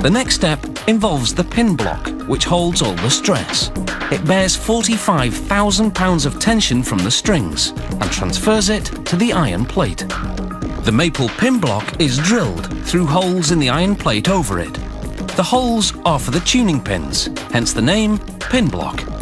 The next step involves the pin block, which holds all the stress. It bears 45,000 pounds of tension from the strings and transfers it to the iron plate. The maple pin block is drilled through holes in the iron plate over it. The holes are for the tuning pins, hence the name pin block.